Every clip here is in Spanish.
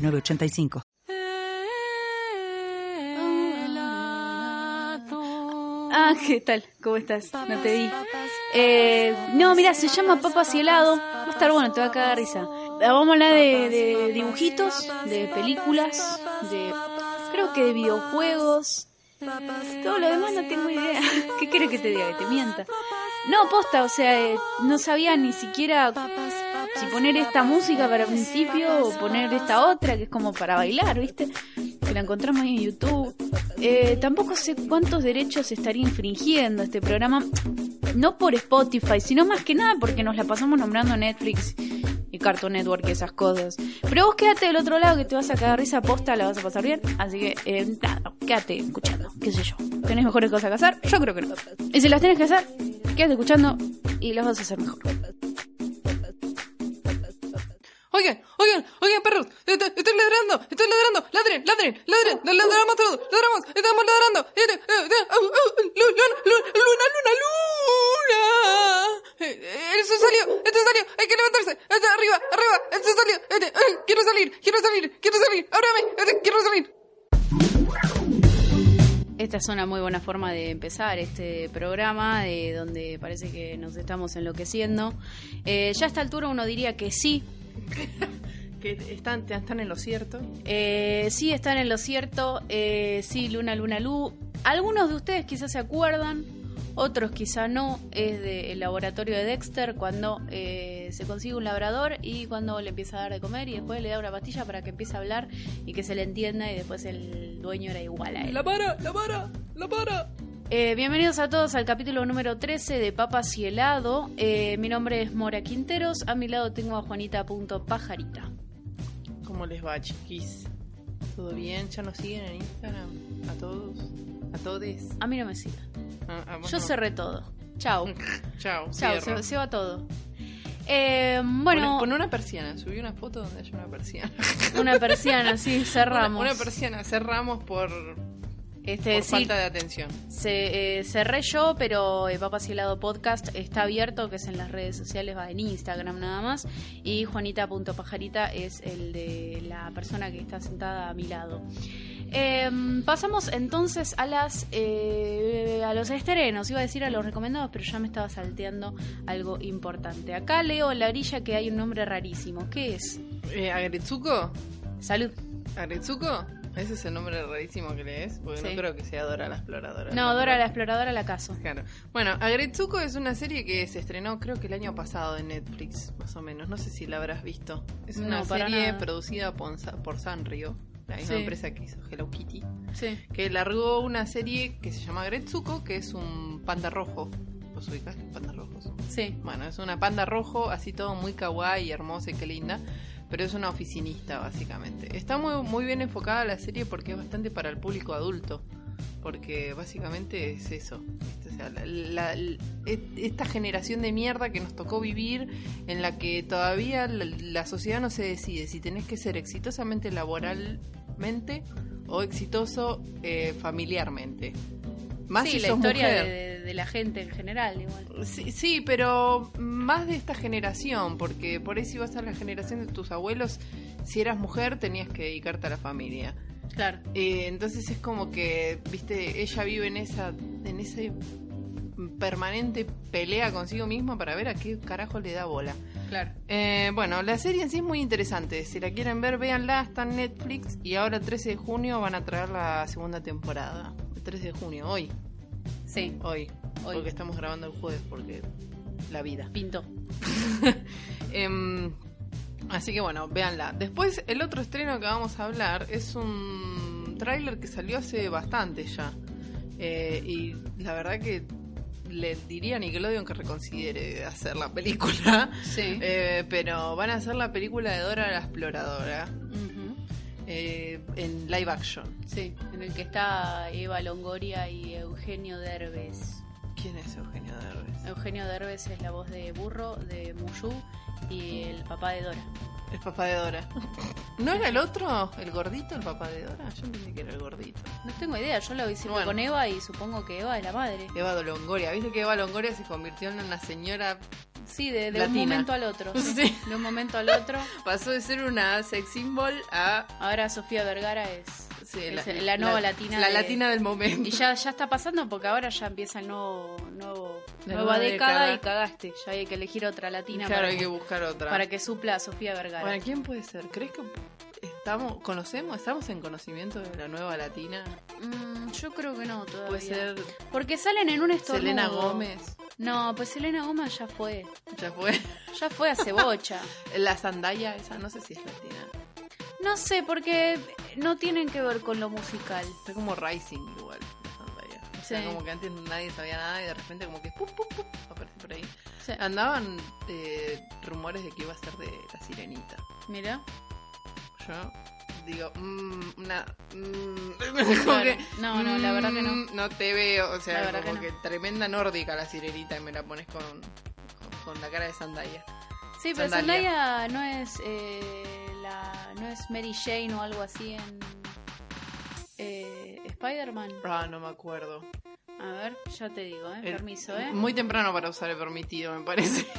906985. Ah, ¿qué tal? ¿Cómo estás? No te di. Eh, no, mira, se llama Papas y helado. Va a estar bueno, te va a cagar risa. Vamos a hablar de, de dibujitos, de películas, de. Creo que de videojuegos. Todo lo demás no tengo idea. ¿Qué quieres que te diga? Que te mienta. No, posta, o sea, eh, no sabía ni siquiera si poner esta música para principio o poner esta otra que es como para bailar, ¿viste? Que la encontramos ahí en YouTube. Eh, tampoco sé cuántos derechos estaría infringiendo este programa. No por Spotify, sino más que nada porque nos la pasamos nombrando Netflix y Cartoon Network y esas cosas. Pero vos quédate del otro lado que te vas a cagar risa posta, la vas a pasar bien. Así que, eh, nada, quédate escuchando, qué sé yo. ¿Tenés mejores cosas que hacer? Yo creo que no. Y si las tenés que hacer, quédate escuchando y las vas a hacer mejor. Oigan, oigan, oigan, perros, estoy, ladrando, estoy ladrando, ladren, ladren, ladren, ladramos todos, ladramos, estamos ladrando. Eh, eh, eh, Luna, luna, luna, luna. Eh, eh, El salió, el sol salió, hay que levantarse, arriba, arriba, el sol salió, eh, eh, quiero salir, quiero salir, quiero salir, ábrame, eh, quiero salir. Esta es una muy buena forma de empezar este programa, de donde parece que nos estamos enloqueciendo. Eh, ya a esta altura uno diría que sí, Que están, están en lo cierto. Eh, sí, están en lo cierto. Eh, sí, Luna, Luna, Lu. Algunos de ustedes quizás se acuerdan, otros quizá no. Es del laboratorio de Dexter cuando eh, se consigue un labrador y cuando le empieza a dar de comer y después le da una pastilla para que empiece a hablar y que se le entienda y después el dueño era igual a él. La para, la para, la para. Eh, bienvenidos a todos al capítulo número 13 de Papas y Helado. Eh, mi nombre es Mora Quinteros. A mi lado tengo a Juanita.pajarita. ¿Cómo les va, chiquis? ¿Todo bien? ¿Ya nos siguen en Instagram? ¿A todos? ¿A todes? A mí no me sigan. Ah, ah, Yo no. cerré todo. Chao. Chao, Chao, se, se va todo. Eh, bueno, pon una persiana, subí una foto donde haya una persiana. una persiana, sí, cerramos. Una, una persiana, cerramos por, este, por sí, falta de atención. se, eh, cerré yo, pero eh, Papas y Helado Podcast está abierto, que es en las redes sociales, va en Instagram nada más. Y Juanita.pajarita es el de la persona que está sentada a mi lado. Eh, pasamos entonces a las eh, a los estrenos, iba a decir a los recomendados, pero ya me estaba salteando algo importante. Acá leo en la orilla que hay un nombre rarísimo. ¿Qué es? Eh, ¿Agretsuko? Salud. ¿Agretsuko? Ese es el nombre rarísimo que lees, porque Sí. no creo que sea Dora la exploradora. No, Dora la exploradora la caso. Claro. Bueno, Agretsuko es una serie que se estrenó creo que el año pasado en Netflix, más o menos. No sé si la habrás visto. Es una No, serie nada. producida por, Sa- por Sanrio, la misma Sí. empresa que hizo Hello Kitty, Sí. que largó una serie que se llama Agretsuko, que es un panda rojo. ¿Los ubicás los pandas rojos? Sí. Bueno, es una panda rojo, así todo muy kawaii, hermosa y qué linda. Pero es una oficinista, básicamente. Está muy, muy bien enfocada la serie porque es bastante para el público adulto. Porque básicamente es eso. la- et- esta generación de mierda que nos tocó vivir, en la que todavía la, la sociedad no se decide si tenés que ser exitosamente laboralmente o exitoso eh, familiarmente. Más sí, si la sos historia mujer. de, la gente en general, igual. Sí, sí, pero más de esta generación, porque por ahí si vas a la generación de tus abuelos, si eras mujer tenías que dedicarte a la familia. Claro. Eh, entonces es como que, viste, ella vive en esa, en ese permanente pelea consigo misma para ver a qué carajo le da bola. Claro. Eh, bueno, la serie en sí es muy interesante. Si la quieren ver, véanla, está en Netflix y ahora el 13 de junio van a traer la segunda temporada. El 13 de junio, hoy, Sí, hoy, Hoy. porque estamos grabando el jueves, porque la vida. pintó. Em, así que bueno, véanla. Después, el otro estreno que vamos a hablar es un tráiler que salió hace bastante ya. Eh, y la verdad que le diría a Nickelodeon que reconsidere hacer la película. Sí. Eh, pero van a hacer la película de Dora la Exploradora. Ujú. Eh, en live action. Sí, en el que está Eva Longoria y Eugenio Derbez. ¿Quién es Eugenio Derbez? Eugenio Derbez es la voz de Burro, de Mushu y el papá de Dora. El papá de Dora. ¿No era el otro? ¿El gordito, el papá de Dora? Yo entendí que era el gordito. No tengo idea, yo lo Bueno. con Eva y supongo que Eva es la madre. Eva Longoria. ¿Viste que Eva Longoria se convirtió en una señora? Sí, de, de un momento al otro. sí. De un momento al otro. Pasó de ser una sex symbol a Ahora Sofía Vergara es, sí, es la, nueva latina. La de- latina del momento. Y ya, ya está pasando porque ahora ya empieza el nuevo, nuevo nueva nueva década, década. y cagaste. Ya hay que elegir otra latina claro, para, hay que, buscar otra. para que supla a Sofía Vergara. Bueno, ¿quién puede ser? ¿Crees que estamos, conocemos, estamos en conocimiento de la nueva latina? Mm, yo creo que no todavía. Puede ser Porque salen en un estornudo. Selena Gómez. No, pues Selena Gómez ya fue. Ya fue. Ya fue hace bocha. La sandalia esa, no sé si es latina. No sé, porque no tienen que ver con lo musical. Está como Rising igual, sandalia. O sea, Sí. como que antes nadie sabía nada y de repente como que pum, pum, pum, aparece por ahí. Sí. Andaban eh, rumores de que iba a ser de la sirenita. Mira. Yo digo, mmm, una... mm, como Claro. que, No, no, la verdad que no. mm, No te veo, o sea, como que que, no. tremenda nórdica la sirenita y me la pones con, con, con la cara de sandalia. Sí, pero Sandalia. Zendaya no es eh, la no es Mary Jane o algo así en eh, Spider-Man. Ah, no me acuerdo. A ver, ya te digo, eh, El- permiso, eh. Muy temprano para usar el permitido, me parece.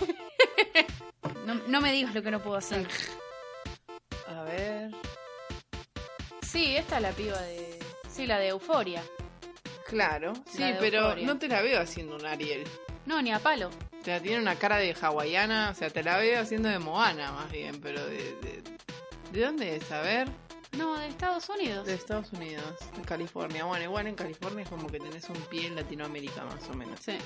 No, no me digas lo que no puedo hacer. A ver. Sí, esta es la piba de sí, la de Euforia. Claro, sí, pero no te la veo haciendo un Ariel. No, ni a palo. O sea, tiene una cara de hawaiana, o sea, te la veo haciendo de Moana más bien, pero de... ¿De, ¿de dónde es? A ver. No, de Estados Unidos. De Estados Unidos, de California. Bueno, igual en California es como que tenés un pie en Latinoamérica más o menos. Sí.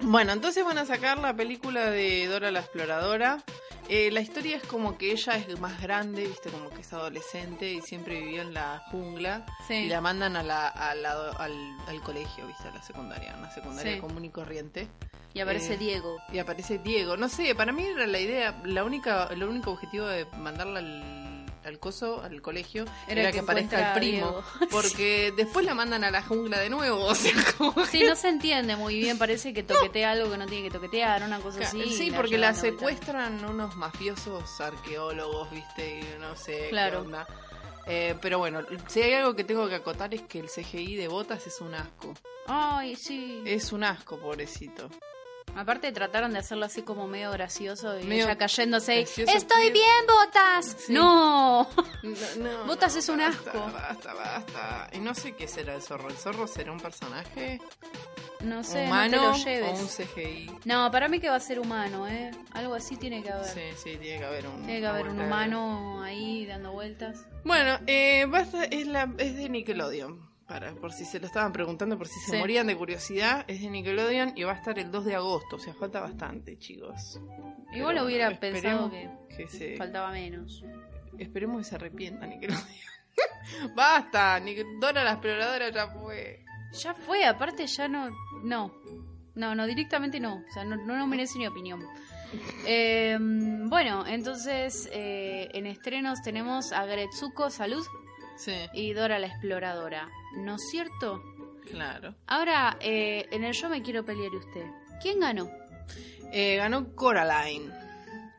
Bueno, entonces van a sacar la película de Dora la Exploradora. Eh, la historia es como que ella es más grande, viste, como que es adolescente y siempre vivió en la jungla. Sí. Y la mandan a la, a la- al, al colegio, viste, a la secundaria, una secundaria Sí. común y corriente. Y aparece Eh, Diego. Y aparece Diego. No sé, para mí era la idea, la única, el único objetivo de mandarla al, al coso, al colegio, Era era, que que, aparezca el primo. Porque después la mandan a la jungla de nuevo, o sea, como Sí, no se entiende muy bien, parece que toquetea algo que no tiene que toquetear, una cosa así. sí, porque la vuelta. secuestran unos mafiosos arqueólogos, viste, y no sé Claro. qué onda. Eh, pero bueno, si hay algo que tengo que acotar es que el CGI de Botas es un asco. Ay, sí. Es un asco, pobrecito. Aparte trataron de hacerlo así como medio gracioso y Medio ella cayéndose. y, ¡Estoy bien, Botas! Sí. ¡No! No, no, Botas no, es un basta, asco. Basta, basta. Y no sé qué será el zorro. ¿El zorro será un personaje No sé, humano no te lo o un. CGI? No, para mí que va a ser humano, ¿eh? Algo así tiene que haber. Sí, sí, tiene que haber un. Tiene que haber un humano ahí dando vueltas. Bueno, eh, basta, es, la, es de Nickelodeon. Para, por si se lo estaban preguntando, por si se Sí. morían de curiosidad, es de Nickelodeon y va a estar el 2 de agosto. O sea, falta bastante, chicos. Igual Pero hubiera bueno, pensado que que se, faltaba menos. Esperemos que se arrepienta Nickelodeon. Basta, Dora la exploradora ya fue. Ya fue, aparte ya no. No. No, no, directamente no. O sea, no, no, no merece ni opinión. Eh, bueno, entonces eh, en estrenos tenemos a Gretsuko Salud Sí, y Dora la Exploradora. ¿No es cierto? claro. Ahora, eh, en el Yo me quiero pelear y usted. ¿Quién ganó? Eh, ganó Coraline.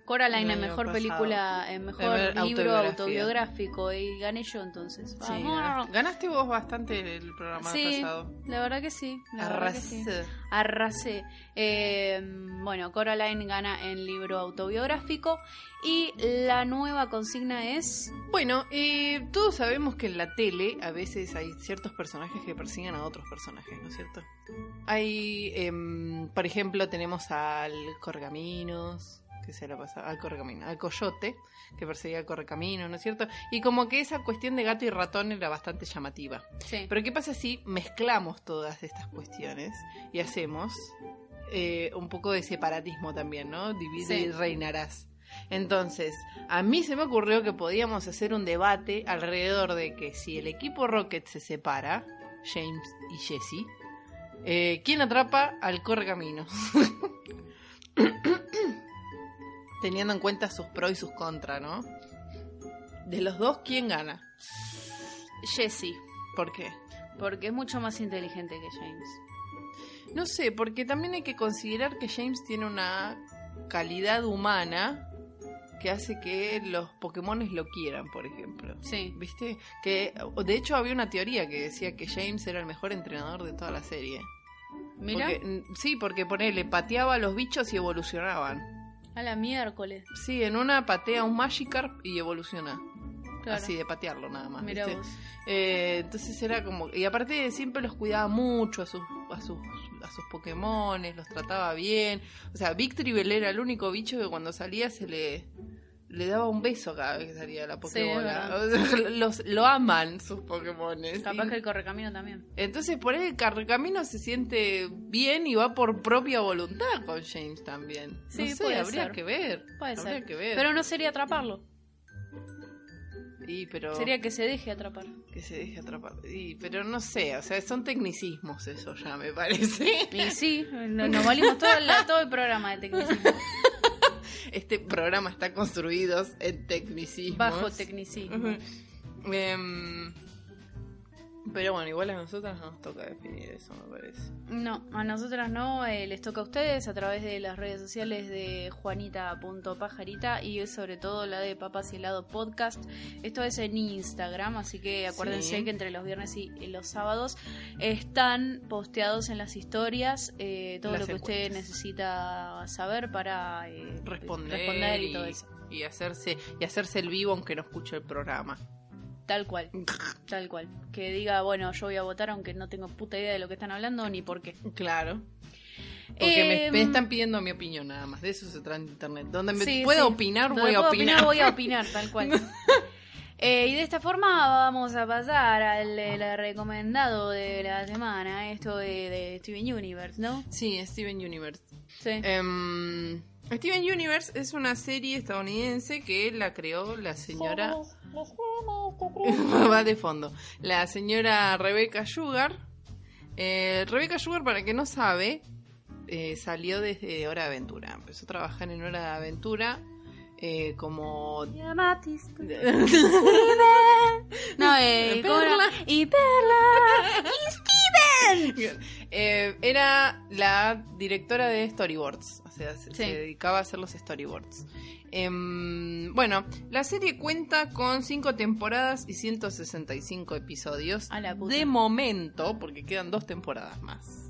Coraline El en mejor pasado. película, en mejor libro autobiográfico y gané yo entonces. Sí, ganaste, ganaste vos bastante el programa Sí, pasado. la verdad que sí. La verdad que sí. Arrasé. Arrasé. Eh, bueno, Coraline gana en libro autobiográfico y la nueva consigna es... Bueno, eh, todos sabemos que en la tele a veces hay ciertos personajes que persiguen a otros personajes, ¿no es cierto? Hay, em, por ejemplo, tenemos al Corgaminos, que se la pasa, al Correcamino, al Coyote, que perseguía al Correcamino, ¿no es cierto? Y como que esa cuestión de gato y ratón era bastante llamativa. Sí. Pero ¿qué pasa si mezclamos todas estas cuestiones y hacemos eh, un poco de separatismo también, ¿no? Divide Sí. y reinarás. Entonces, a mí se me ocurrió que podíamos hacer un debate alrededor de que si el equipo Rocket se separa, James y Jesse, eh, ¿quién atrapa al correcaminos? Teniendo en cuenta sus pros y sus contras, ¿no? De los dos, ¿quién gana? Jessie, ¿Por qué? porque es mucho más inteligente que James. No sé, porque también hay que considerar que James tiene una calidad humana que hace que los Pokémones lo quieran, por ejemplo. Sí. ¿Viste? Que de hecho había una teoría que decía que James era el mejor entrenador de toda la serie. Mira, Porque, mm, sí, porque ponele, pateaba a los bichos y evolucionaban. A la miércoles. Sí, en una patea un Magikarp y evoluciona. Claro. Así de patearlo nada más. ¿viste? vos. Eh, entonces era como. Y aparte siempre los cuidaba mucho a sus, a sus, a sus Pokémones, los trataba bien. O sea, Victreebel era el único bicho que cuando salía se le. Le daba un beso cada vez que salía la Pokébola. los, lo aman sus Pokémones. Capaz Y- que el correcamino también. Entonces por ahí el Carcamino se siente bien y va por propia voluntad con James también. Sí, no sé, puede habría ser. que ver. Puede habría ser. que ver. Pero no sería atraparlo. Y, pero Sería que se deje atrapar. que se deje atrapar. Y, pero no sé, o sea, son tecnicismos eso ya me parece. Y sí, no- nos valimos todo el, todo el programa de tecnicismo. Este programa está construido en tecnicismos. Bajo tecnicismo. Pero bueno, igual a nosotras nos toca definir eso, me parece. No, a nosotras no, eh, les toca a ustedes a través de las redes sociales de juanita.pajarita y sobre todo la de Papas y Helado Podcast. Esto es en Instagram, así que acuérdense Sí. que entre los viernes y los sábados están posteados en las historias eh, todo Las lo que usted necesita saber para eh, Responder, responder y todo eso. y hacerse y hacerse el vivo aunque no escuche el programa. Tal cual, tal cual. Que diga, bueno, yo voy a votar aunque no tengo puta idea de lo que están hablando ni por qué. Claro. Porque me, Em, me están pidiendo mi opinión nada más. De eso se trata internet. Donde me Sí, puedo sí. opinar, Donde voy a opinar. Voy a opinar, tal cual. Eh, y de esta forma vamos a pasar al el recomendado de la semana, esto de, de Steven Universe, ¿no? Sí, Steven Universe. Sí. Em, Steven Universe es una serie estadounidense que la creó la señora. Va de fondo. La señora Rebecca Sugar. Eh, Rebecca Sugar, para que no sabe, eh, salió desde Hora de Aventura. Empezó a trabajar en Hora de Aventura eh, como. No, eh, ¿cómo era? Perla. Y Perla. Eh, era la directora de storyboards, o sea, se, Sí. se dedicaba a hacer los storyboards. Em, bueno, la serie cuenta con 5 temporadas y 165 episodios. A la puta. De momento, porque quedan dos temporadas más.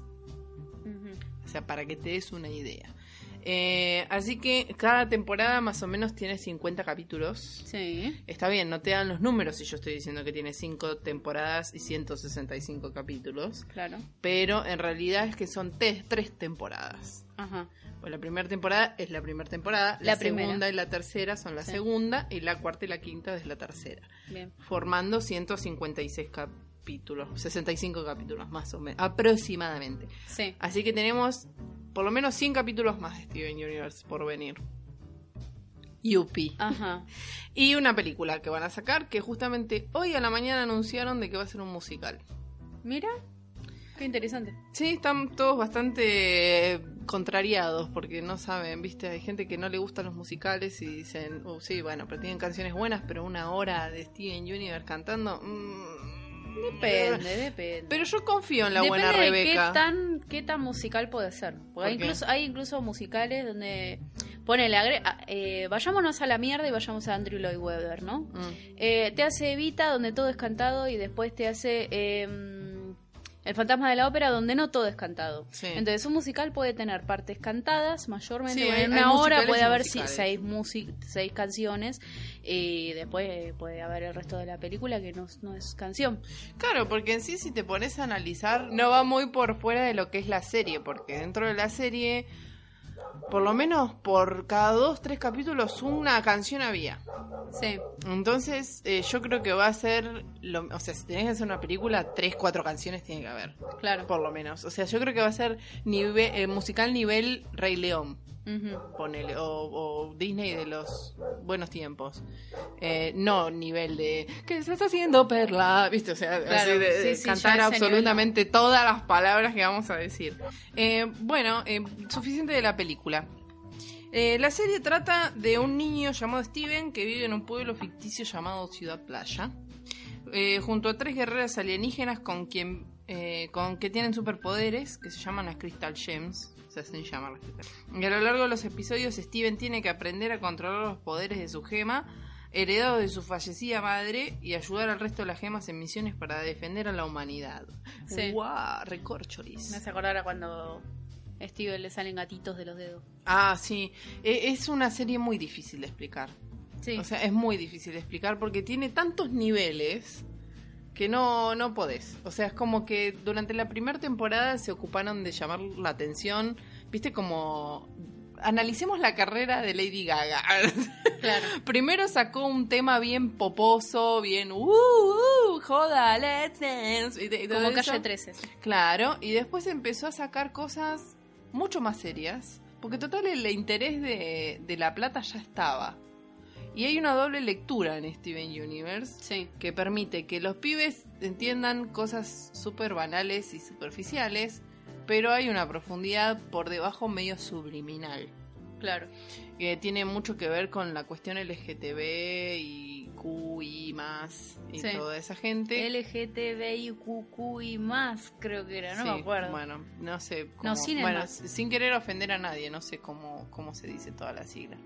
O sea, para que te des una idea. Eh, así que cada temporada más o menos tiene 50 capítulos. Sí. Está bien, no te dan los números si yo estoy diciendo que tiene 5 temporadas y 165 capítulos. Claro. Pero en realidad es que son tres, tres temporadas. Ajá. Pues la primera temporada es la primera temporada, la, La primera. segunda y la tercera son la Sí. segunda y la cuarta y la quinta es la tercera, Bien. formando 156 capítulos, 65 capítulos más o menos, aproximadamente. Sí. Así que tenemos por lo menos 100 capítulos más de Steven Universe por venir. Yupi. Ajá. Y una película que van a sacar que justamente hoy a la mañana anunciaron de que va a ser un musical. Mira. Qué interesante. Sí, están todos bastante eh, contrariados porque no saben, viste, hay gente que no le gustan los musicales y dicen, oh, sí, bueno, pero tienen canciones buenas, pero una hora de Steven Universe cantando... mm, Depende, depende. Pero yo confío en la Depende buena de Rebeca. qué tan, qué tan musical puede ser. Porque hay incluso, hay incluso musicales donde pone eh, vayámonos a la mierda y vayamos a Andrew Lloyd Webber, ¿no? Mm, Eh, te hace Evita donde todo es cantado y después te hace eh, El fantasma de la ópera donde no todo es cantado. Sí. Entonces un musical puede tener partes cantadas mayormente. Sí, en una hora puede haber seis, seis canciones y después puede haber el resto de la película que no, no es canción. Claro, porque en sí si te pones a analizar no va muy por fuera de lo que es la serie, porque dentro de la serie, por lo menos por cada dos, tres capítulos una canción había. Sí. Entonces eh, yo creo que va a ser, lo, o sea, si tenés que hacer una película, tres, cuatro canciones tiene que haber, Claro. por lo menos. O sea, yo creo que va a ser nive- eh, musical nivel Rey León. Ponele, o, o Disney de los buenos tiempos. Eh, no nivel de ¿qué se está haciendo Perla? ¿Viste? O sea, Claro, así de, sí, de sí, cantar absolutamente todas las palabras que vamos a decir. Eh, bueno, eh, suficiente de la película. La serie trata de un niño llamado Steven que vive en un pueblo ficticio llamado Ciudad Playa, junto a tres guerreras alienígenas con quien con que tienen superpoderes que se llaman las Crystal Gems. Se hacen llamar las Crystal Y a lo largo de los episodios, Steven tiene que aprender a controlar los poderes de su gema, heredado de su fallecida madre, y ayudar al resto de las gemas en misiones para defender a la humanidad. Sí. ¡Guau! Recorcholis. Me hace acordar a cuando a Steven le salen gatitos de los dedos. Ah, sí. E- Es una serie muy difícil de explicar. Sí. O sea, es muy difícil de explicar porque tiene tantos niveles que no, no podés. O sea, es como que durante la primera temporada se ocuparon de llamar la atención. Viste como... Analicemos la carrera de Lady Gaga. claro. Primero sacó un tema bien poposo, bien... Uh, uh, joda, let's dance. y Como eso. calle 13. sí. Claro, y después empezó a sacar cosas mucho más serias, porque total el interés de, de la plata ya estaba. Y hay una doble lectura en Steven Universe Sí. que permite que los pibes entiendan cosas súper banales y superficiales, pero hay una profundidad por debajo medio subliminal, Claro. que tiene mucho que ver con la cuestión LGTB y Q y más y Sí. toda esa gente. LGTBIQQ y más, creo que era, no Sí, me acuerdo. Bueno, no sé. No, Cómo, sin el bueno, sin querer ofender a nadie, no sé cómo, cómo se dice toda la sigla.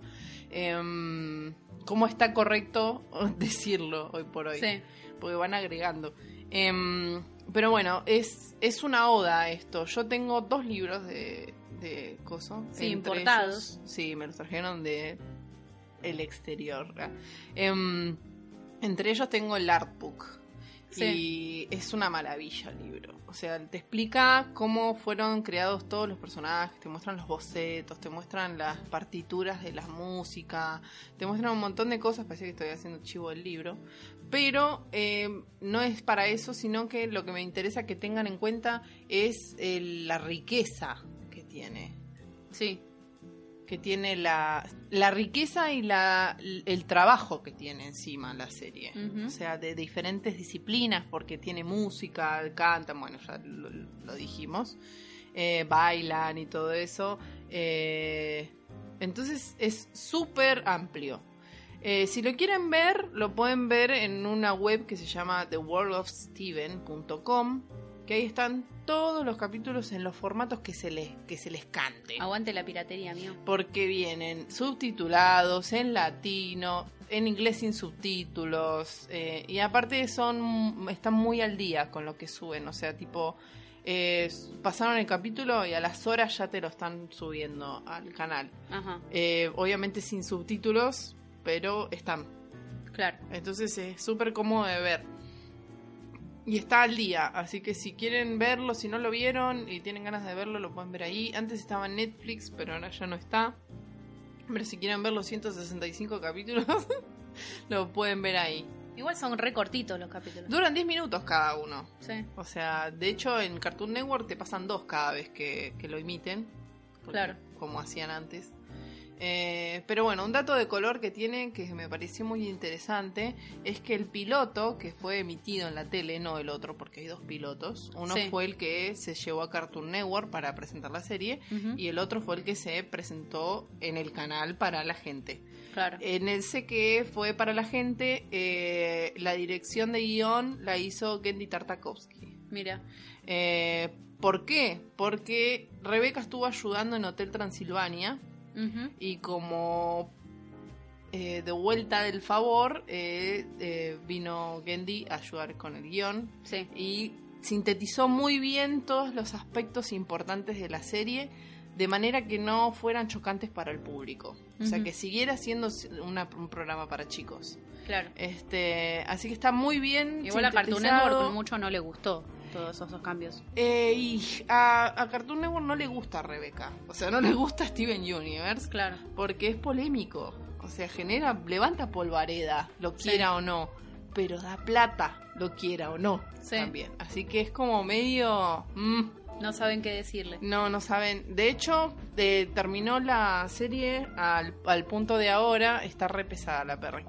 Em, ¿Cómo está correcto decirlo hoy por hoy? Sí. Porque van agregando. Em, pero bueno, es, es una oda esto. Yo tengo dos libros de, de coso. Sí, importados. ellos- sí, me los trajeron de el exterior. Em, entre ellos tengo el artbook. Sí. Y es una maravilla el libro. O sea, te explica cómo fueron creados todos los personajes, te muestran los bocetos, te muestran las partituras de la música, te muestran un montón de cosas, parece que estoy haciendo chivo del libro. Pero eh, no es para eso, sino que lo que me interesa que tengan en cuenta es eh, la riqueza que tiene Sí. Que tiene la, la riqueza y la, el trabajo que tiene encima la serie. O sea, de diferentes disciplinas, porque tiene música, cantan, bueno, ya lo, lo dijimos, eh, bailan y todo eso. Eh, entonces es súper amplio. Eh, si lo quieren ver, lo pueden ver en una web que se llama theworldofsteven.com, que ahí están todos los capítulos en los formatos que se les, que se les cante Aguante la piratería, mío. porque vienen subtitulados en latino, en inglés sin subtítulos, eh, y aparte son están muy al día con lo que suben, o sea, tipo eh, pasaron el capítulo y a las horas ya te lo están subiendo al canal. Ajá. Eh, obviamente sin subtítulos, pero están. Claro. Entonces es súper cómodo de ver. Y está al día, así que si quieren verlo, si no lo vieron y tienen ganas de verlo, lo pueden ver ahí. Antes estaba en Netflix, pero ahora ya no está. Pero si quieren ver los 165 capítulos, lo pueden ver ahí. Igual son re cortitos los capítulos. Duran 10 minutos cada uno. Sí. O sea, de hecho en Cartoon Network te pasan dos cada vez que, que lo. Porque- Claro. Como hacían antes. Eh, pero bueno, un dato de color que tiene que me pareció muy interesante es que el piloto que fue emitido en la tele, no el otro, porque hay dos pilotos. Uno Sí. fue el que se llevó a Cartoon Network para presentar la serie y el otro fue el que se presentó en el canal para la gente. Claro. En el que fue para la gente, eh, la dirección de guion la hizo Gendy Tartakovsky. Mira. Eh, ¿Por qué? Porque Rebeca estuvo ayudando en Hotel Transilvania Y como eh, de vuelta del favor eh, eh, vino Gendy a ayudar con el guion Sí. y sintetizó muy bien todos los aspectos importantes de la serie de manera que no fueran chocantes para el público. O sea, que siguiera siendo una- un programa para chicos. Claro. Este, así que está muy bien. Igual a Cartoon. Network mucho no le gustó todos esos cambios. Eh, y a, a Cartoon Network no le gusta Rebeca. O sea, no le gusta Steven Universe. Claro. Porque es polémico. O sea, genera, levanta polvareda, lo Sí. quiera o no. Pero da plata, lo quiera o no. Sí. También. Así que es como medio. mm, No saben qué decirle. no, no saben. De hecho, eh, terminó la serie al, al punto de ahora. Está re pesada la perra.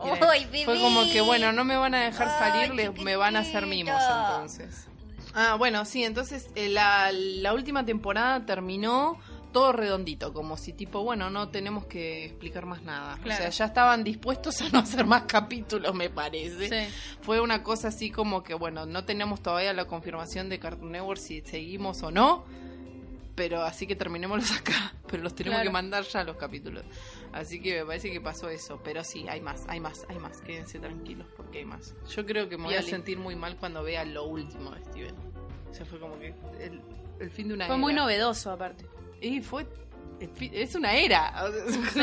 Fue como que, bueno, no me van a dejar ¡Ay, salir, me van a hacer mimos entonces. Ah, bueno, sí, entonces eh, la, la última temporada terminó todo redondito, como si tipo, bueno, no tenemos que explicar más nada. Claro. O sea, ya estaban dispuestos a no hacer más capítulos, me parece. Sí. Fue una cosa así como que, bueno, no tenemos todavía la confirmación de Cartoon Network si seguimos o no, pero así que terminémoslos acá, pero los tenemos Claro. que mandar ya los capítulos. Así que me parece que pasó eso, pero sí, hay más, hay más, hay más, quédense tranquilos porque hay más. Yo creo que me voy a sentir muy mal cuando vea lo último de Steven. O sea, fue como que el, el fin de una Fue era. muy novedoso, aparte. Y fue. Es una era. Sí,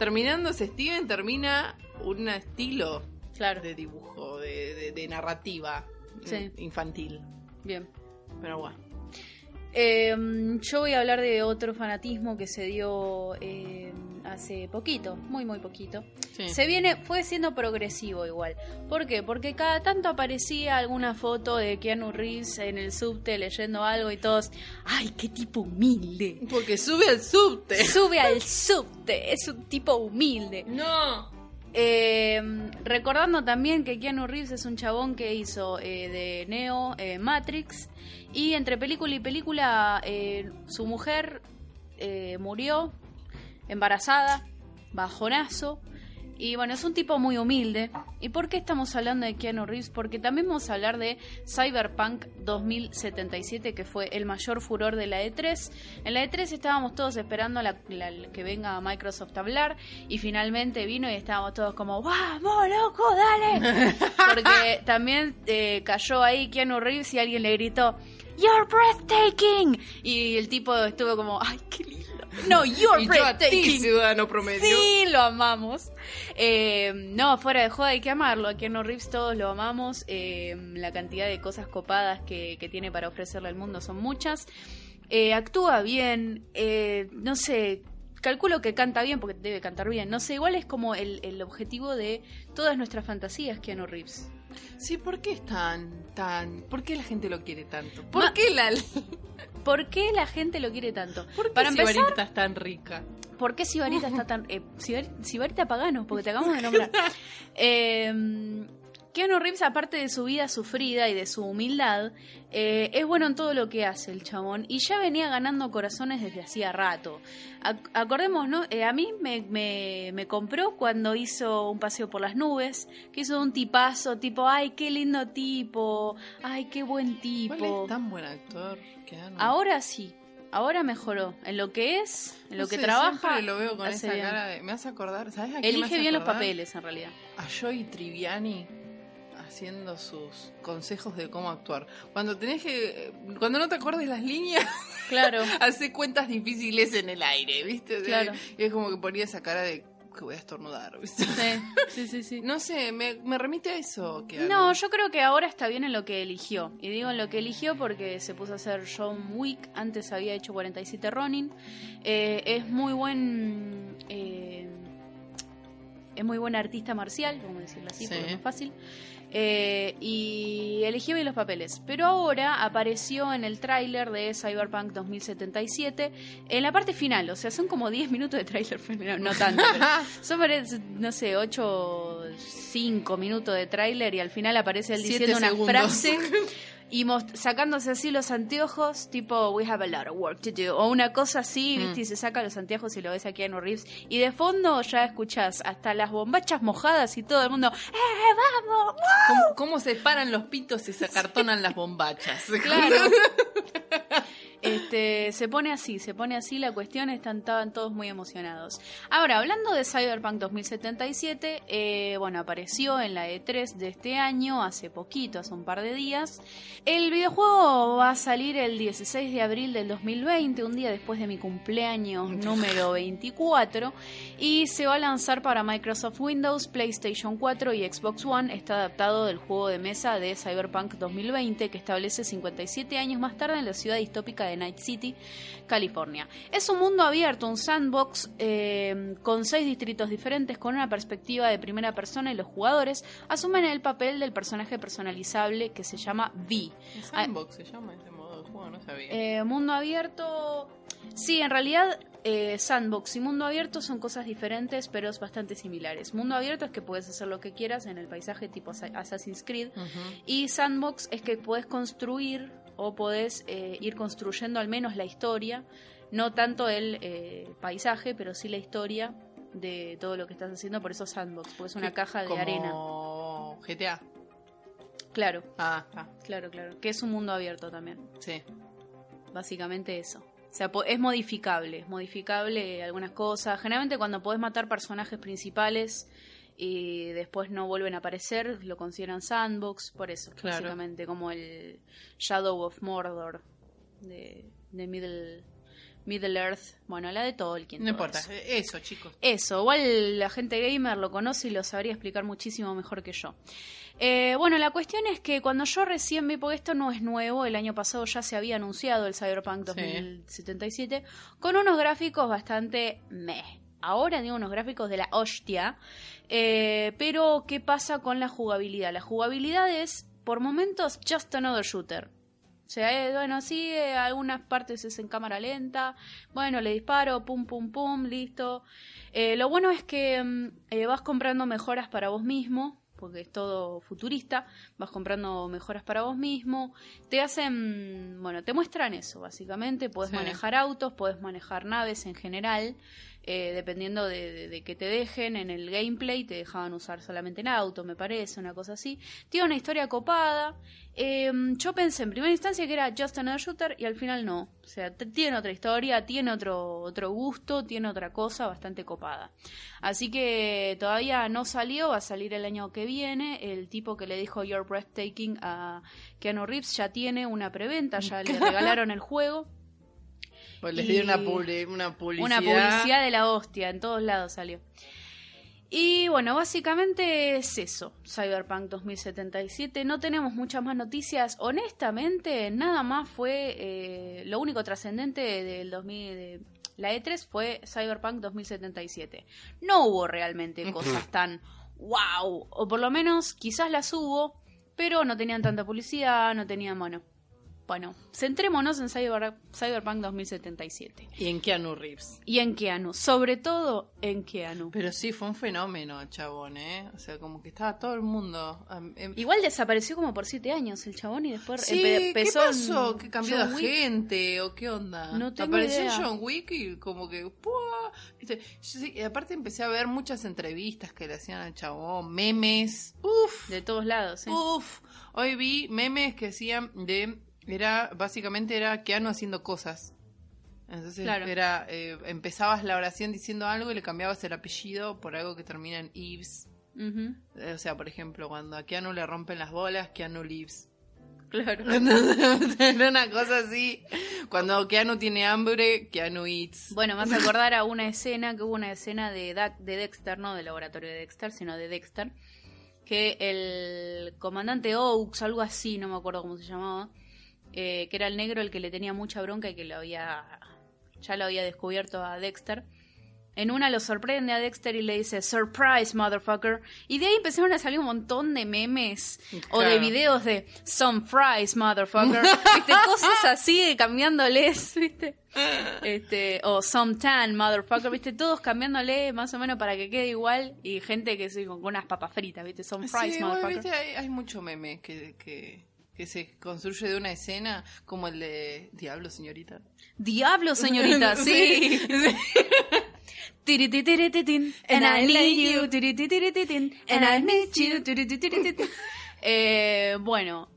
Terminándose Steven, termina un estilo claro. de dibujo, de, de- de narrativa Sí. infantil. Bien. Pero bueno. Eh, yo voy a hablar de otro fanatismo que se dio eh, hace poquito, muy muy poquito. Sí. Se viene, fue siendo progresivo igual. ¿Por qué? Porque cada tanto aparecía alguna foto de Keanu Reeves en el subte leyendo algo y todos, ¡ay, qué tipo humilde! Porque sube al subte. Sube al subte, es un tipo humilde. No. Eh, recordando también que Keanu Reeves es un chabón que hizo eh, de Neo eh, Matrix y entre película y película su mujer murió embarazada, bajonazo. Y bueno, es un tipo muy humilde. ¿Y por qué estamos hablando de Keanu Reeves? Porque también vamos a hablar de Cyberpunk 2077, que fue el mayor furor de la E3. En la E3 estábamos todos esperando la- la- que venga Microsoft a hablar. Y finalmente vino y estábamos todos como, ¡Vamos, loco, dale! Porque también eh, cayó ahí Keanu Reeves y alguien le gritó, ¡You're breathtaking! Y el tipo estuvo como, ¡ay, qué lindo! No, you're Y yo a ti, breathtaking. ciudadano promedio. Sí, lo amamos. Eh, no, fuera de joda hay que amarlo. A Keanu Reeves todos lo amamos. Eh, la cantidad de cosas copadas que, que tiene para ofrecerle al mundo son muchas. Eh, actúa bien. no sé, calculo que canta bien porque debe cantar bien. No sé, igual es como el, el objetivo de todas nuestras fantasías, Keanu Reeves. Sí, ¿por qué es tan, tan... ¿Por qué la gente lo quiere tanto? ¿Por Ma- qué la... ¿Por qué la gente lo quiere tanto? ¿Por qué Para empezar, Sibarita es tan rica? ¿Por qué Sibarita está tan... Eh, Sibar- Sibarita Pagano, porque te acabamos de nombrar. Eh, Keanu Reeves, aparte de su vida sufrida y de su humildad, eh, es bueno en todo lo que hace el chabón y ya venía ganando corazones desde hacía rato. Ac- acordemos, ¿no? Eh, a mí me, me- me compró cuando hizo un paseo por las nubes, que hizo un tipazo, tipo, ay, qué lindo tipo, ay, qué buen ¿Cuál tipo. es tan buen actor? Keanu? Ahora sí, ahora mejoró. En lo que es, en lo No que sé, trabaja, lo veo con esa bien. cara de... Me hace acordar, ¿sabes a quién me Elige hace bien los papeles, en realidad. A Joey Triviani haciendo sus consejos de cómo actuar. Cuando tenés que... Cuando no te acuerdes las líneas, Claro. hace cuentas difíciles en el aire, ¿viste? Claro. Y es como que ponía esa cara de que voy a estornudar, ¿viste? Sí, sí, sí. sí. No sé, me, me remite a eso. Que No, yo creo que ahora está bien en lo que eligió. Y digo en lo que eligió porque se puso a hacer John Wick. Antes había hecho 47 Ronin. Eh, es muy buen. eh, es muy buen artista marcial, vamos a decirlo así, Sí. porque es más fácil. Eh, y eligió bien los papeles. Pero ahora apareció en el tráiler de Cyberpunk 2077 en la parte final. O sea, son como 10 minutos de tráiler. No, no tanto, pero son, no sé, 8, 5 minutos de tráiler y al final aparece él diciendo una frase y sacándose así los anteojos, tipo, we have a lot of work to do, o una cosa así, Mm. ¿viste? Y se saca los anteojos y lo ves aquí Keanu Reeves. Y de fondo ya escuchás hasta las bombachas mojadas y todo el mundo, ¡eh, vamos! ¿Cómo, cómo se paran los pitos y se acartonan las bombachas? Claro. Este, se pone así, se pone así la cuestión, están, estaban todos muy emocionados. Ahora, hablando de Cyberpunk 2077, eh, bueno, apareció en la E3 de este año, hace poquito, hace un par de días. El videojuego va a salir el 16 de abril del 2020, un día después de mi cumpleaños número 24, y se va a lanzar para Microsoft Windows, PlayStation 4 y Xbox One. Está adaptado del juego de mesa de Cyberpunk 2020, que establece 57 años más tarde en la ciudad distópica de Night City, California. Es un mundo abierto, un sandbox eh, con seis distritos diferentes, con una perspectiva de primera persona y los jugadores asumen el papel del personaje personalizable que se llama V. Sandbox se llama ese modo de juego, no sabía. Eh, mundo abierto. Sí, en realidad eh, sandbox y mundo abierto son cosas diferentes, pero es bastante similares. Mundo abierto es que puedes hacer lo que quieras en el paisaje tipo Assassin's Creed. Y sandbox es que puedes construir o podés eh, ir construyendo al menos la historia No tanto el eh, paisaje, pero sí la historia de todo lo que estás haciendo por esos sandbox, porque es una caja de como arena. GTA. Claro, Ah, claro, claro. Que es un mundo abierto también. sí. Básicamente eso. O sea, es modificable, es modificable algunas cosas. Generalmente cuando podés matar personajes principales y después no vuelven a aparecer, lo consideran sandbox, por eso, Claro. básicamente, como el Shadow of Mordor de, de Middle, Middle Earth. Bueno, la de Tolkien. No importa. eso. Eso, chicos. Eso, igual la gente gamer lo conoce y lo sabría explicar muchísimo mejor que yo. Eh, bueno, la cuestión es que cuando yo recién vi, porque esto no es nuevo, el año pasado ya se había anunciado el Cyberpunk Sí. 2077, con unos gráficos bastante meh. Ahora digo unos gráficos de la hostia, eh, pero ¿qué pasa con la jugabilidad? La jugabilidad es, por momentos, just another shooter. O sea, eh, bueno, sí, eh, algunas partes es en cámara lenta. Bueno, le disparo, pum, pum, pum, listo. Eh, lo bueno es que mm, eh, vas comprando mejoras para vos mismo, porque es todo futurista. Vas comprando mejoras para vos mismo. Te hacen, bueno, te muestran eso, básicamente. Puedes Sí. manejar autos, puedes manejar naves en general. Eh, dependiendo de, de- de que te dejen en el gameplay, te dejaban usar solamente en auto, me parece, una cosa así. Tiene una historia copada. Eh, yo pensé en primera instancia que era Just Another Shooter y al final no. O sea, tiene otra historia, tiene otro, otro gusto, tiene otra cosa bastante copada. Así que todavía no salió, va a salir el año que viene. El tipo que le dijo You're Breathtaking a Keanu Reeves ya tiene una preventa, ya le regalaron el juego. Pues les Y- di una, publi- una publicidad. Una publicidad de la hostia, en todos lados salió. Y bueno, básicamente es eso, Cyberpunk 2077. No tenemos muchas más noticias. Honestamente, nada más fue eh, lo único trascendente del 2000. de- la E3 fue Cyberpunk 2077. No hubo realmente cosas tan wow, o por lo menos quizás las hubo, pero no tenían tanta publicidad, no tenían, bueno. Bueno, centrémonos en Cyber- Cyberpunk 2077. Y en Keanu Reeves. Y en Keanu, sobre todo en Keanu. Pero sí, fue un fenómeno, chabón, ¿eh? O sea, como que estaba todo el mundo. em- Igual desapareció como por siete años el chabón y después Sí, empe- ¿qué empezó pasó? ¿Que cambió John de Wick. gente o qué onda? No tengo Apareció idea. John Wick y como que... ¡pua! Y aparte empecé a ver muchas entrevistas que le hacían al chabón, memes. Uf, De todos lados, ¿eh? uf. Hoy vi memes que decían de... Era, básicamente era Keanu haciendo cosas. Entonces Claro. era, eh, empezabas la oración diciendo algo y le cambiabas el apellido por algo que termina en Eves. Ujú, Eh, O sea, por ejemplo, cuando a Keanu le rompen las bolas, Keanu lives. Claro. Era una cosa así. Cuando Keanu tiene hambre, Keanu eats. Bueno, me hace acordar a una escena, que hubo una escena de, de Dexter, no del laboratorio de Dexter, sino de Dexter, que el comandante Oaks, algo así, no me acuerdo cómo se llamaba, eh, que era el negro el que le tenía mucha bronca y que lo había, ya lo había descubierto a Dexter. En una lo sorprende a Dexter y le dice, Surprise, motherfucker. Y de ahí empezaron a salir un montón de memes o de videos de Some fries, motherfucker. ¿Viste? Cosas así, cambiándoles, ¿viste? Este, o Some tan, motherfucker, ¿viste? Todos cambiándole más o menos para que quede igual. Y gente que sí, con unas papas fritas, ¿viste? Some fries, Sí, motherfucker. viste, hay, hay mucho meme que, que, que se construye de una escena como el de Diablo, señorita. Diablo, señorita, sí. And I need you. And I need you. Eh, bueno,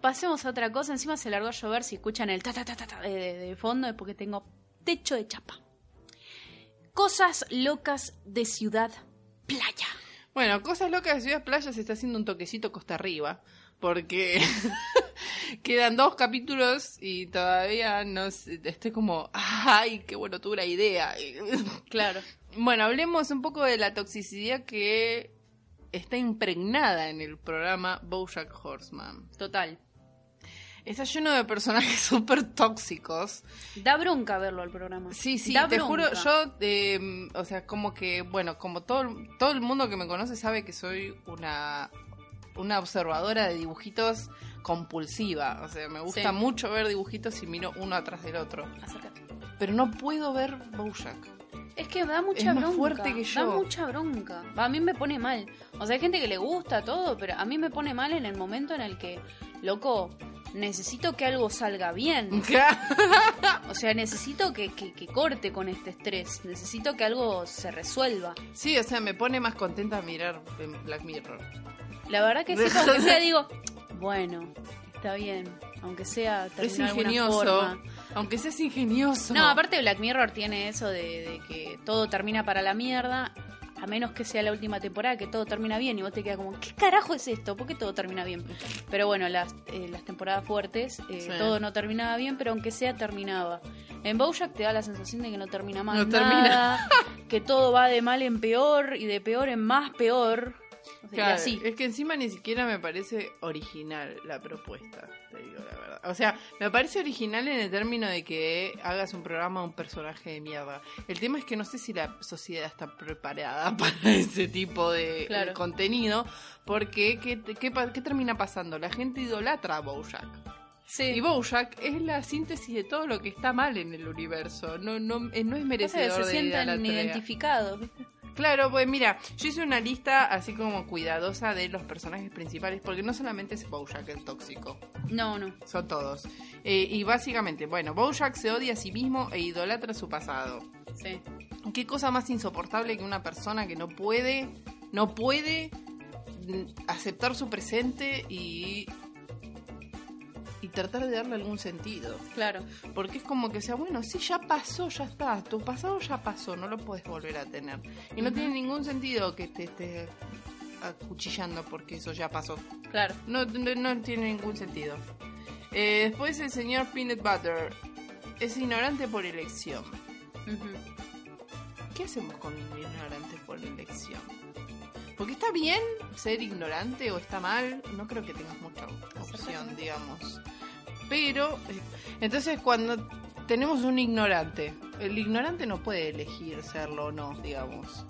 pasemos a otra cosa. Encima se largó a llover. Si escuchan el ta ta ta ta, de- de fondo es porque tengo techo de chapa. Cosas locas de ciudad playa. Bueno, Cosas Locas de Ciudad Playa se está haciendo un toquecito costa arriba. Porque quedan dos capítulos y todavía no sé, estoy como, ay, qué bueno, tuve la idea. Claro. Bueno, hablemos un poco de la toxicidad que está impregnada en el programa Bojack Horseman. Total. Está lleno de personajes súper tóxicos. Da bronca verlo al programa. Sí, sí, Da te bronca. juro, yo, eh, o sea, como que, bueno, como todo, todo el mundo que me conoce sabe que soy una, una observadora de dibujitos compulsiva. O sea, me gusta Sí. mucho ver dibujitos y miro uno atrás del otro. Acércate. Pero no puedo ver Bojack. Es que da mucha Es más bronca. fuerte que Da yo. mucha bronca. A mí me pone mal. O sea, hay gente que le gusta todo, pero a mí me pone mal en el momento en el que, loco, necesito que algo salga bien. O sea, necesito que, que, que corte con este estrés. Necesito que algo se resuelva. sí, o sea, me pone más contenta mirar Black Mirror. La verdad que sí, aunque sea, digo, bueno, está bien. Aunque sea Es ingenioso. forma. Aunque seas ingenioso. No, aparte Black Mirror tiene eso de, de que todo termina para la mierda, a menos que sea la última temporada, que todo termina bien y vos te quedas como, ¿qué carajo es esto? ¿Por qué todo termina bien? Pero bueno, las, eh, las temporadas fuertes, eh, Sí. todo no terminaba bien, pero aunque sea, terminaba. En Bojack te da la sensación de que no termina más No termina. que todo va de mal en peor y de peor en más peor. O sea, y Claro, así. Es que encima ni siquiera me parece original la propuesta, te digo la verdad. O sea, me parece original en el término de que hagas un programa de un personaje de mierda. El tema es que no sé si la sociedad está preparada para ese tipo de, Claro. de contenido, porque ¿qué, qué, qué termina pasando? La gente idolatra a Bojack. Sí. Y Bojack es la síntesis de todo lo que está mal en el universo. No, no, eh, no es Pasa que merecedor se de sientan identificados. Claro, pues mira, yo hice una lista así como cuidadosa de los personajes principales, porque no solamente es Bojack el tóxico, No, no. son todos. Eh, y básicamente, bueno, Bojack se odia a sí mismo e idolatra su pasado. Sí. ¿Qué cosa más insoportable que una persona que no puede, no puede mm, aceptar su presente y y tratar de darle algún sentido? Claro. Porque es como que sea, bueno, sí, ya pasó, ya está. Tu pasado ya pasó, no lo puedes volver a tener. Y no tiene ningún sentido que te esté acuchillando porque eso ya pasó. Claro. No, no, no tiene ningún sentido. Eh, después el señor Peanut Butter es ignorante por elección. ¿Qué hacemos con un ignorante por elección? Porque está bien ser ignorante o está mal, no creo que tengas mucha opción, digamos. Pero, eh, entonces cuando tenemos un ignorante, el ignorante no puede elegir serlo o no, digamos.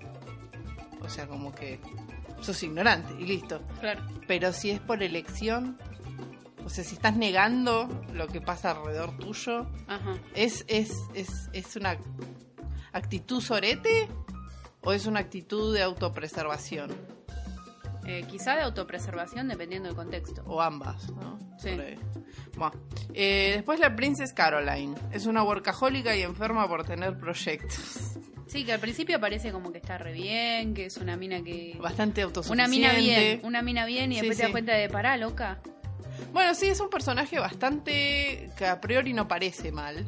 O sea, como que sos ignorante y listo. Claro. Pero si es por elección, o sea, si estás negando lo que pasa alrededor tuyo, Ajá. ¿Es, es, es, es una actitud sorete o es una actitud de autopreservación? Eh, quizá de autopreservación dependiendo del contexto. O ambas, ¿no? Sí. Bueno, eh, después la Princess Caroline. Es una workahólica y enferma por tener proyectos. Sí, que al principio parece como que está re bien, que es una mina que... Bastante autosuficiente. Una mina bien, una mina bien y Sí, después te das cuenta de pará, loca. Bueno, sí, es un personaje bastante que a priori no parece mal.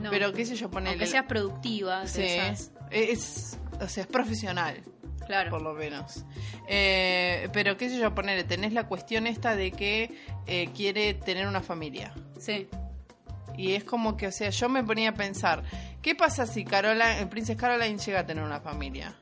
No. Pero qué sé yo, ponerle... Aunque seas productiva, Sí, esas. es, o sea, es profesional. Claro. por lo menos. Eh, pero qué sé yo, ponerle, tenés la cuestión esta de que eh, quiere tener una familia. Sí. Y es como que, o sea, yo me ponía a pensar, ¿qué pasa si Caroline, el Princess Caroline llega a tener una familia?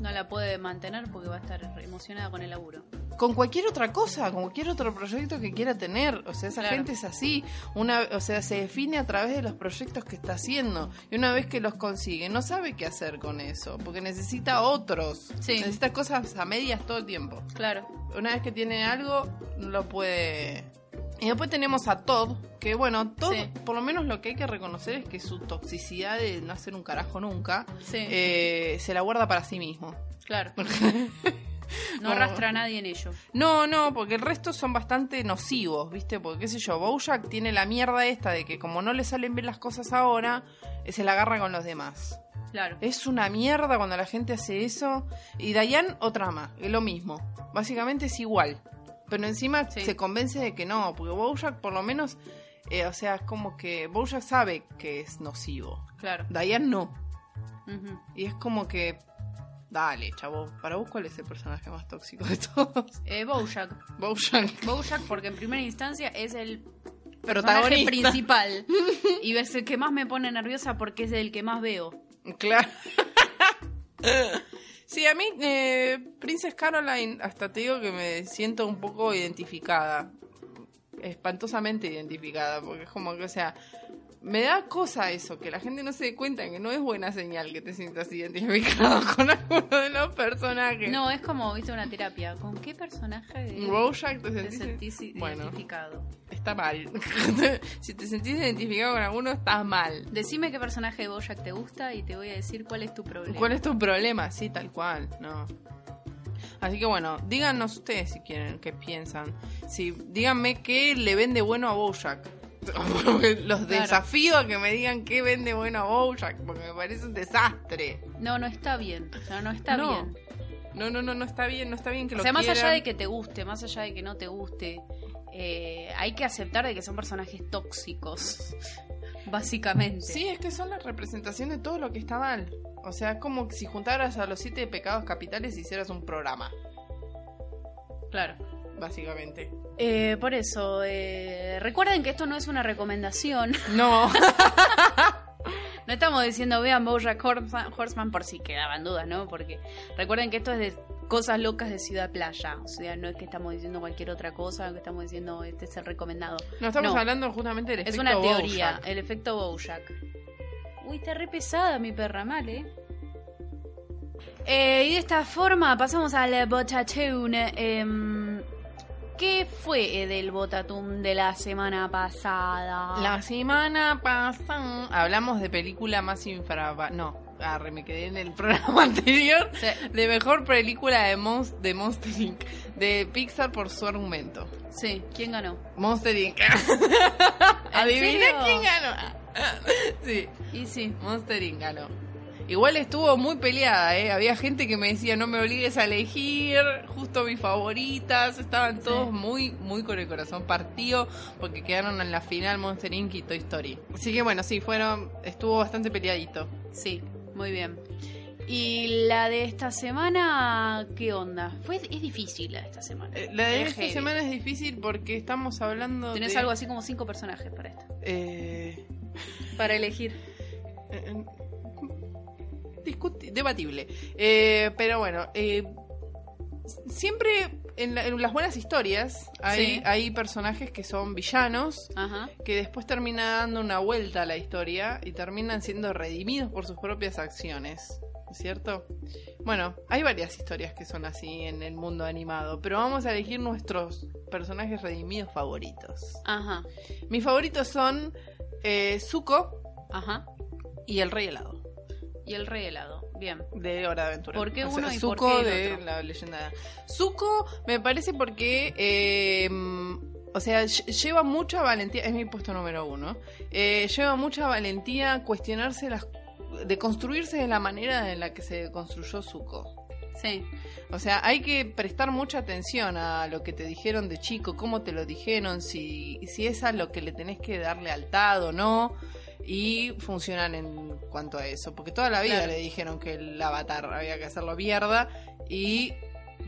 No la puede mantener porque va a estar emocionada con el laburo. Con cualquier otra cosa, con cualquier otro proyecto que quiera tener. O sea, esa Claro. gente es así. Una, o sea, se define a través de los proyectos que está haciendo. Y una vez que los consigue, no sabe qué hacer con eso. Porque necesita otros. Sí. Necesita cosas a medias todo el tiempo. Claro. una vez que tiene algo, no lo puede. Y después tenemos a Todd, que bueno, Todd, Sí. por lo menos lo que hay que reconocer es que su toxicidad de no hacer un carajo nunca, Sí. eh, se la guarda para sí mismo. Claro. No arrastra a nadie en ello. No, no, porque el resto son bastante nocivos, ¿viste? Porque, qué sé yo, Bojack tiene la mierda esta de que como no le salen bien las cosas ahora, eh, se la agarra con los demás. Claro. Es una mierda cuando la gente hace eso. Y Diane, otra más, es lo mismo. Básicamente es igual. Pero encima Sí. se convence de que no, porque Bojack por lo menos, eh, o sea, es como que Bojack sabe que es nocivo. Claro. Diane no. Ujú. Y es como que, dale, chavo, para vos cuál es el personaje más tóxico de todos. Eh, Bojack. Bojack, Bojack porque en primera instancia es el personaje protagonista. principal. y es el que más me pone nerviosa porque es el que más veo. Claro. Sí, a mí, eh, Princess Caroline, hasta te digo que me siento un poco identificada. Espantosamente identificada, porque es como que, o sea, me da cosa eso, que la gente no se dé cuenta que no es buena señal que te sientas identificado con alguno de los personajes. No, es como, viste, una terapia. ¿Con qué personaje de- Bojack te te sentís, bueno, identificado? está mal. si te sentís identificado con alguno, estás mal. Decime qué personaje de Bojack te gusta y te voy a decir cuál es tu problema. ¿Cuál es tu problema? Sí, tal cual, no. Así que bueno, díganos ustedes si quieren, qué piensan. Si, díganme qué le vende bueno a Bojack. Los desafío a que me digan qué vende bueno a Bojack, porque me parece un desastre. No, no está bien. O sea, no está No. bien. No, no, no, no está bien, no está bien que O lo sea, más allá de que te guste, más allá de que no te guste, eh, hay que aceptar de que son personajes tóxicos. Básicamente. Sí, es que son la representación de todo lo que está mal. O sea, es como si juntaras a los siete pecados capitales y hicieras un programa, Claro. Básicamente. Eh, por eso, eh, recuerden que esto no es una recomendación. No. No estamos diciendo vean Bojack Horseman, Horseman por si quedaban dudas, ¿no? Porque recuerden que esto es de cosas locas de Ciudad Playa. O sea, no es que estamos diciendo cualquier otra cosa, que estamos diciendo este es el recomendado. No estamos No. hablando justamente del Es efecto una teoría, Bojack. el efecto Bojack. Uy, está re pesada mi perra, mal, ¿eh? Eh, y de esta forma pasamos al Botatún. em, ¿Qué fue del Botatún de la semana pasada? La semana pasada hablamos de película más infra... No, arre, me quedé en el programa anterior. Sí, De mejor película de, Mons- de Monster Inc. De Pixar por su argumento. sí, ¿quién ganó? Monster Inc. Adivina serio? quién ganó. sí, Y sí. Monster Inc. ganó. Igual estuvo muy peleada, ¿eh? Había gente que me decía, no me obligues a elegir, justo mis favoritas. Estaban todos Sí. muy, muy con el corazón partido porque quedaron en la final Monster Inc. y Toy Story. Así que bueno, sí, fueron, estuvo bastante peleadito. Sí, muy bien. Y la de esta semana, ¿qué onda? Fue, es difícil la de esta semana. Eh, La de Es esta heavy. semana es difícil porque estamos hablando Tenés de... algo así como cinco personajes para esto. eh, Para elegir. Debatible. Eh, pero bueno, eh, siempre en, la- en las buenas historias hay, Sí. hay personajes que son villanos Ajá. que después terminan dando una vuelta a la historia y terminan siendo redimidos por sus propias acciones. ¿Cierto? Bueno, hay varias historias que son así en el mundo animado, pero vamos a elegir nuestros personajes redimidos favoritos. Ajá. Mis favoritos son eh, Zuko Ajá. y el Rey Helado. Y el rey helado. Bien. de Hora de Aventura. ¿Por qué O sea, uno y por Zuko qué el de la leyenda. Zuko me parece porque, eh, o sea, lle- lleva mucha valentía, es mi puesto número uno, eh, lleva mucha valentía cuestionarse las, de construirse de la manera en la que se construyó Zuko. Sí. O sea, hay que prestar mucha atención a lo que te dijeron de chico, cómo te lo dijeron, si, si es a lo que le tenés que dar lealtad o no. Y funcionan en cuanto a eso. Porque toda la vida Claro. le dijeron que el avatar había que hacerlo mierda. Y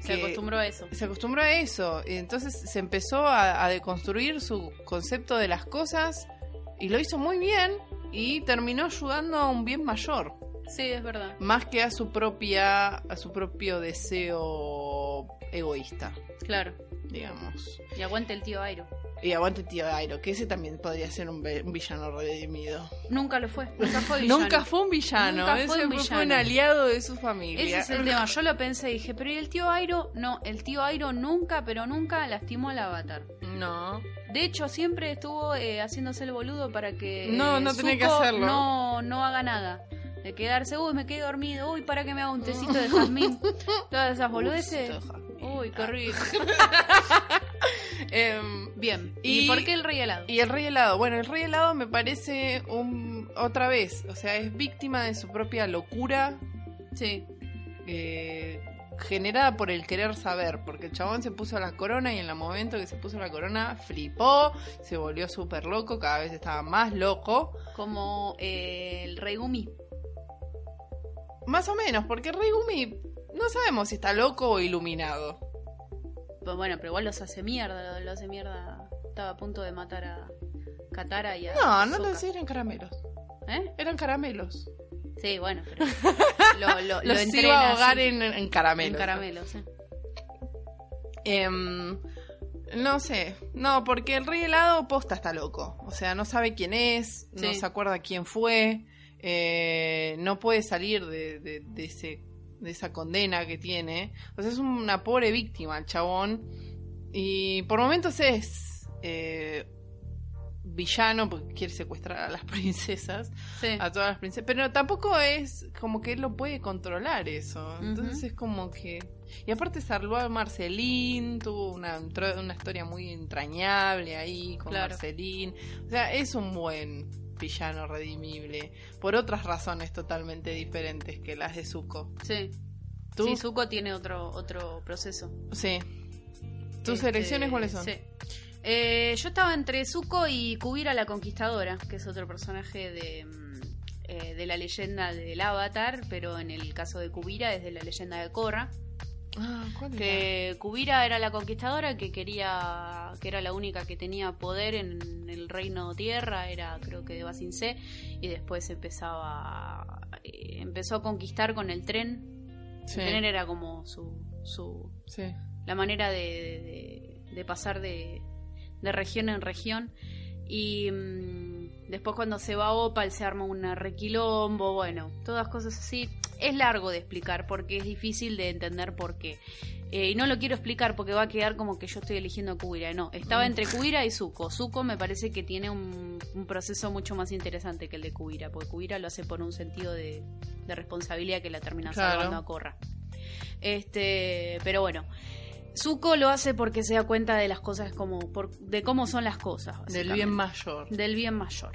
Se acostumbró a eso. se acostumbró a eso. Y entonces se empezó a, a deconstruir su concepto de las cosas. Y lo hizo muy bien. Y terminó ayudando a un bien mayor Sí, es verdad. más que a su propia a su propio deseo egoísta Claro. digamos Y aguante el tío Airo. y aguante tío Airo que ese también podría ser un, villano redimido Nunca lo fue. Nunca fue villano. nunca fue un villano Nunca ese fue un fue, villano. un aliado de su familia Ese es el tema. Yo lo pensé y dije, pero ¿y el tío Airo? No, el tío Airo nunca, pero nunca lastimó al avatar. no De hecho, siempre estuvo eh, haciéndose el boludo para que No, eh, no tenía que Zuko hacerlo. No, no haga nada. De quedarse, uy, me quedé dormido, uy, para que me haga un tecito de jazmín. Todas esas boludeces. Uy, qué rico. Em, Bien. ¿Y, Y- por qué el rey helado? y el rey helado bueno el rey helado me parece un otra vez o sea es víctima de su propia locura Sí. eh, generada por el querer saber, porque el chabón se puso la corona y en el momento que se puso la corona flipó, se volvió súper loco, cada vez estaba más loco. Como eh, el rey Gumi. Más o menos, porque el Rey Gumi no sabemos si está loco o iluminado. Pues bueno, pero igual los hace mierda, lo hace mierda. Estaba a punto de matar a Katara y a No, no lo sé, eran caramelos. ¿Eh? Eran caramelos. Sí, bueno, pero lo, lo, lo Los entrena iba a ahogar así, en, en caramelos. en caramelos. Em, no sé, no, porque el rey helado posta está loco. O sea, no sabe quién es, no Sí. se acuerda quién fue, eh, no puede salir de, de- de ese, de esa condena que tiene. O sea, es una pobre víctima el chabón. Y por momentos es eh, villano porque quiere secuestrar a las princesas, Sí. a todas las princesas. Pero tampoco es como que él lo puede controlar eso. Entonces es como que... Y aparte salvó a Marcelín, tuvo una, una historia muy entrañable ahí con Claro. Marcelín. O sea, es un buen villano redimible. Por otras razones totalmente diferentes que las de Zuko. Sí. ¿Tú? Sí, Zuko tiene otro, otro proceso. Sí. ¿Tus Este, elecciones cuáles son? Sí. Eh, yo estaba entre Zuko y Kubira la Conquistadora, que es otro personaje de, mm, eh, de la leyenda del Avatar, pero en el caso de Kubira es de la leyenda de Korra. Ah, ¿cuál era? Que Kubira era la conquistadora que quería, que era la única que tenía poder en el reino tierra, era creo que de Basin C, y después empezaba, eh, empezó a conquistar con el tren. Sí, El tren era como su, su sí. la manera de, de- de pasar de, de región en región. Y mm, después cuando se va a Opal se arma un requilombo, bueno, todas cosas así. Es largo de explicar porque es difícil de entender por qué. Eh, y no lo quiero explicar porque va a quedar como que yo estoy eligiendo a Kubira. No, estaba entre Kubira y Zuko. Zuko me parece que tiene un, un proceso mucho más interesante que el de Kubira, porque Kubira lo hace por un sentido de, de responsabilidad que la termina Claro. salvando a Korra. Este, pero bueno, Zuko lo hace porque se da cuenta de las cosas como por- de cómo son las cosas, Del bien mayor. del bien mayor.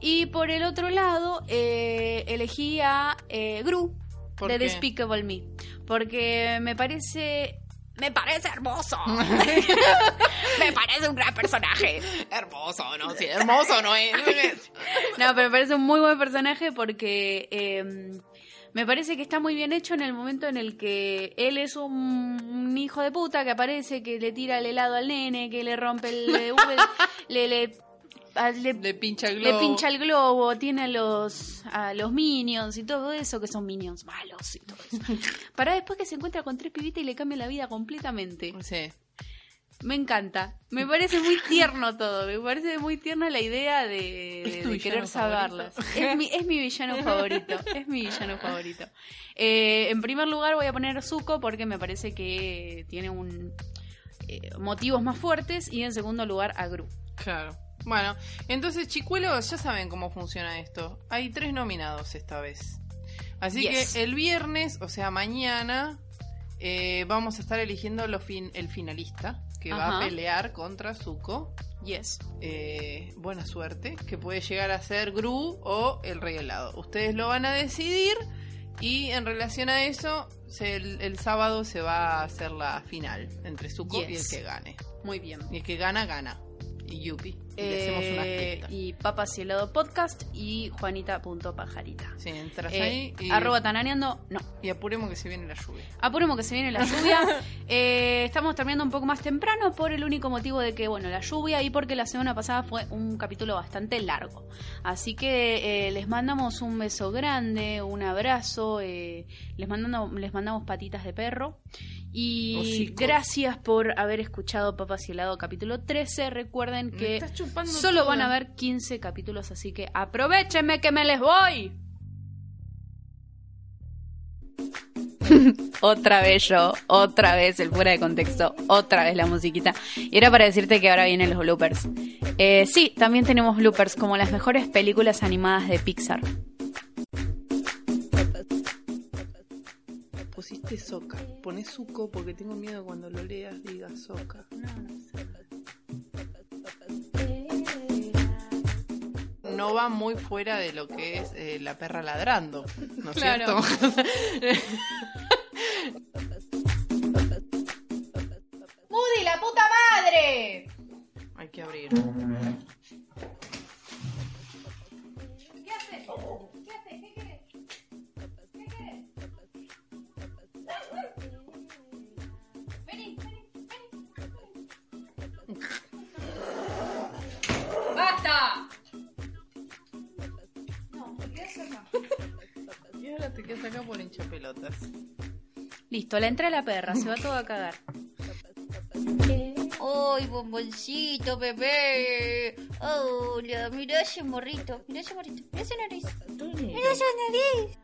Y por el otro lado, eh, elegí a eh, Gru ¿Por de qué? Despicable Me, porque me parece me parece hermoso. me parece un gran personaje. Hermoso, ¿no? Sí, hermoso no es. No, pero me parece un muy buen personaje porque eh, me parece que está muy bien hecho en el momento en el que él es un, un hijo de puta que aparece, que le tira el helado al nene, que le rompe el... le, le, a- le- Le pincha el le globo. pincha el globo, tiene a los, a los minions y todo eso, que son minions malos y todo eso. Para después que se encuentra con tres pibitas y le cambia la vida completamente. Sí. Me encanta. Me parece muy tierno todo. Me parece muy tierna la idea de, ¿Es tu de villano querer salvarlas. Es mi, es mi villano favorito. Es mi villano favorito. Eh, en primer lugar voy a poner a Zuko porque me parece que tiene un eh, motivos más fuertes. Y en segundo lugar a Gru. Claro. Bueno, entonces, chicuelos, ya saben cómo funciona esto. Hay tres nominados esta vez. Así Yes. que el viernes, o sea, mañana, eh, vamos a estar eligiendo fin- el finalista que va a pelear contra Zuko. Yes. Eh, buena suerte, que puede llegar a ser Gru o el Rey Helado. Ustedes lo van a decidir y en relación a eso, se- el, el sábado se va a hacer la final entre Zuko y el que gane. Muy bien. Y el que gana, gana. Y Yupi. Y le hacemos una Eh, fiesta. y Papas y Helado Podcast y Juanita.pajarita. Sí, entras Eh, ahí y, Arroba tananeando, no. y apuremos que se viene la lluvia. Apuremos que se viene la lluvia. Eh, estamos terminando un poco más temprano por el único motivo de que, bueno, la lluvia y porque la semana pasada fue un capítulo bastante largo. Así que les mandamos un beso grande, un abrazo, les, mandando, les mandamos patitas de perro. Y Hocico. gracias por haber escuchado Papas y Helado capítulo 13. Recuerden que chupando solo toda. van a ver 15 capítulos, así que aprovechenme que me les voy. otra vez yo, otra vez el fuera de contexto, otra vez la musiquita. Y era para decirte que ahora vienen los bloopers. Eh, sí, también tenemos bloopers como las mejores películas animadas de Pixar. Pusiste soca. Poné suco porque tengo miedo cuando lo leas diga soca. No va muy fuera de lo que es eh, la perra ladrando, ¿no es Claro. cierto? ¡Moody, la puta madre! Hay que abrir. ¿Qué haces? ¿Qué haces? ¿Qué Quedas acá por hinchapelotas. Listo, la entra la perra, se va todo a cagar. ¡Ay, bomboncito, bebé! ¡Hola! Mira ese morrito, mira ese morrito, mira esa nariz. Mira esa nariz.